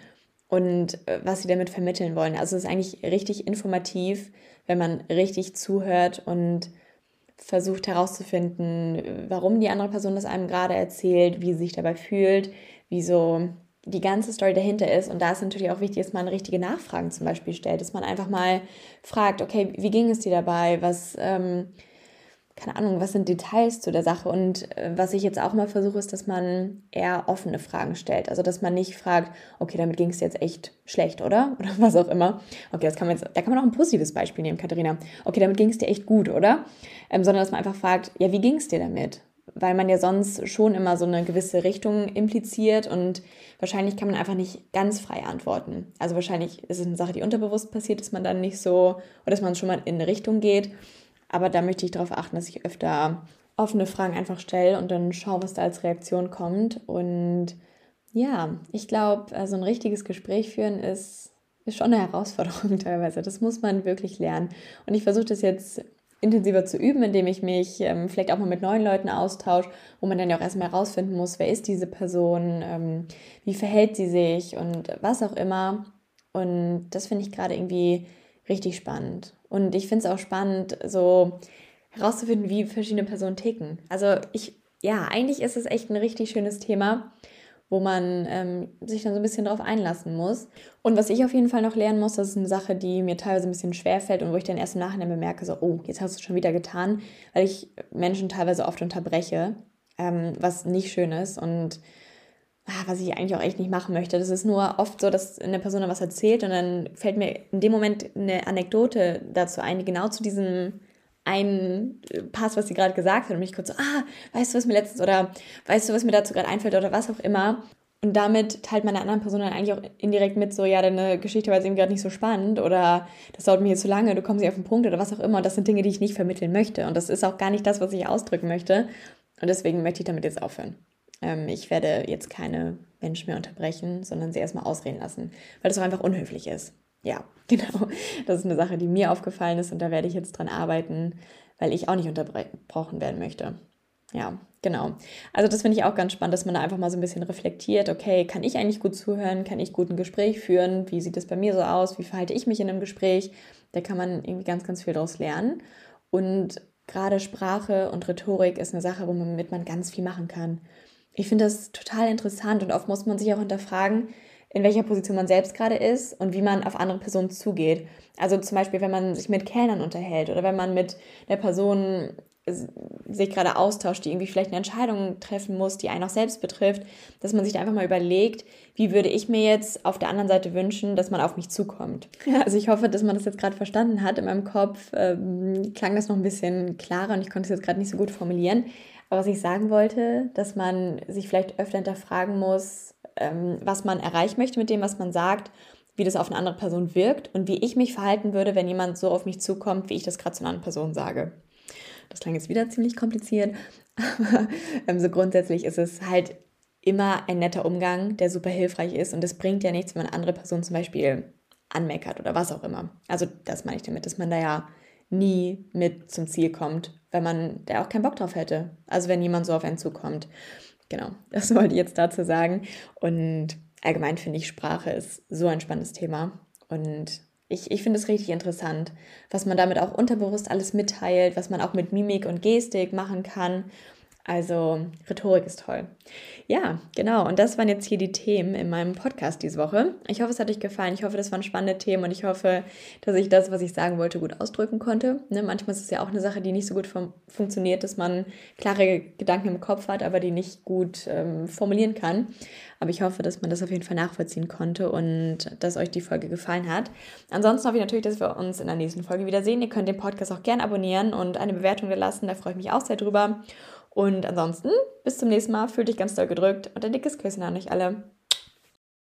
und äh, was sie damit vermitteln wollen. Also es ist eigentlich richtig informativ, wenn man richtig zuhört und versucht herauszufinden, warum die andere Person das einem gerade erzählt, wie sie sich dabei fühlt, wieso die ganze Story dahinter ist. Und da ist natürlich auch wichtig, dass man richtige Nachfragen zum Beispiel stellt, dass man einfach mal fragt, okay, wie ging es dir dabei? Was, ähm, keine Ahnung, was sind Details zu der Sache? Und äh, was ich jetzt auch mal versuche, ist, dass man eher offene Fragen stellt. Also, dass man nicht fragt, okay, damit ging es dir jetzt echt schlecht, oder? Oder was auch immer. Okay, das kann man jetzt, da kann man auch ein positives Beispiel nehmen, Katharina. Okay, damit ging es dir echt gut, oder? Ähm, sondern dass man einfach fragt, ja, wie ging es dir damit? Weil man ja sonst schon immer so eine gewisse Richtung impliziert und wahrscheinlich kann man einfach nicht ganz frei antworten. Also wahrscheinlich ist es eine Sache, die unterbewusst passiert, dass man dann nicht so, oder dass man schon mal in eine Richtung geht. Aber da möchte ich darauf achten, dass ich öfter offene Fragen einfach stelle und dann schaue, was da als Reaktion kommt. Und ja, ich glaube, also ein richtiges Gespräch führen ist, ist schon eine Herausforderung teilweise. Das muss man wirklich lernen. Und ich versuche das jetzt intensiver zu üben, indem ich mich ähm, vielleicht auch mal mit neuen Leuten austausche, wo man dann ja auch erstmal herausfinden muss, wer ist diese Person, ähm, wie verhält sie sich und was auch immer. Und das finde ich gerade irgendwie richtig spannend. Und ich finde es auch spannend, so herauszufinden, wie verschiedene Personen ticken. Also ich, ja, eigentlich ist es echt ein richtig schönes Thema wo man ähm, sich dann so ein bisschen darauf einlassen muss. Und was ich auf jeden Fall noch lernen muss, das ist eine Sache, die mir teilweise ein bisschen schwer fällt und wo ich dann erst im Nachhinein bemerke, so, oh, jetzt hast du es schon wieder getan, weil ich Menschen teilweise oft unterbreche, ähm, was nicht schön ist und ah, was ich eigentlich auch echt nicht machen möchte. Das ist nur oft so, dass eine Person was erzählt und dann fällt mir in dem Moment eine Anekdote dazu ein, die genau zu diesem ein Pass, was sie gerade gesagt hat und mich kurz so, ah, weißt du, was mir letztens oder weißt du, was mir dazu gerade einfällt oder was auch immer. Und damit teilt man der anderen Person dann eigentlich auch indirekt mit, so, ja, deine Geschichte war jetzt eben gerade nicht so spannend oder das dauert mir jetzt zu lange, du kommst nicht auf den Punkt oder was auch immer. Und das sind Dinge, die ich nicht vermitteln möchte. Und das ist auch gar nicht das, was ich ausdrücken möchte. Und deswegen möchte ich damit jetzt aufhören. Ähm, ich werde jetzt keine Menschen mehr unterbrechen, sondern sie erstmal ausreden lassen, weil das auch einfach unhöflich ist. Ja, genau. Das ist eine Sache, die mir aufgefallen ist und da werde ich jetzt dran arbeiten, weil ich auch nicht unterbrochen werden möchte. Ja, genau. Also das finde ich auch ganz spannend, dass man da einfach mal so ein bisschen reflektiert, okay, kann ich eigentlich gut zuhören, kann ich gut ein Gespräch führen, wie sieht das bei mir so aus, wie verhalte ich mich in einem Gespräch, da kann man irgendwie ganz, ganz viel daraus lernen. Und gerade Sprache und Rhetorik ist eine Sache, womit man ganz viel machen kann. Ich finde das total interessant und oft muss man sich auch hinterfragen, in welcher Position man selbst gerade ist und wie man auf andere Personen zugeht. Also zum Beispiel, wenn man sich mit Kellnern unterhält oder wenn man mit der Person sich gerade austauscht, die irgendwie vielleicht eine Entscheidung treffen muss, die einen auch selbst betrifft, dass man sich da einfach mal überlegt, wie würde ich mir jetzt auf der anderen Seite wünschen, dass man auf mich zukommt. Also ich hoffe, dass man das jetzt gerade verstanden hat. In meinem Kopf ähm, klang das noch ein bisschen klarer und ich konnte es jetzt gerade nicht so gut formulieren. Aber was ich sagen wollte, dass man sich vielleicht öfter hinterfragen muss, ähm, was man erreichen möchte mit dem, was man sagt, wie das auf eine andere Person wirkt und wie ich mich verhalten würde, wenn jemand so auf mich zukommt, wie ich das gerade zu einer anderen Person sage. Das klang jetzt wieder ziemlich kompliziert, aber ähm, so grundsätzlich ist es halt immer ein netter Umgang, der super hilfreich ist und es bringt ja nichts, wenn man andere Personen zum Beispiel anmeckert oder was auch immer. Also das meine ich damit, dass man da ja nie mit zum Ziel kommt, wenn man da auch keinen Bock drauf hätte. Also wenn jemand so auf einen zukommt. Genau, das wollte ich jetzt dazu sagen. Und allgemein finde ich, Sprache ist so ein spannendes Thema. Und ich, ich finde es richtig interessant, was man damit auch unterbewusst alles mitteilt, was man auch mit Mimik und Gestik machen kann. Also Rhetorik ist toll. Ja, genau. Und das waren jetzt hier die Themen in meinem Podcast diese Woche. Ich hoffe, es hat euch gefallen. Ich hoffe, das waren spannende Themen und ich hoffe, dass ich das, was ich sagen wollte, gut ausdrücken konnte. Ne, manchmal ist es ja auch eine Sache, die nicht so gut fun funktioniert, dass man klare Gedanken im Kopf hat, aber die nicht gut ähm, formulieren kann. Aber ich hoffe, dass man das auf jeden Fall nachvollziehen konnte und dass euch die Folge gefallen hat. Ansonsten hoffe ich natürlich, dass wir uns in der nächsten Folge wiedersehen. Ihr könnt den Podcast auch gerne abonnieren und eine Bewertung lassen. Da freue ich mich auch sehr drüber. Und ansonsten, bis zum nächsten Mal, fühlt dich ganz doll gedrückt und ein dickes Küsschen an euch alle.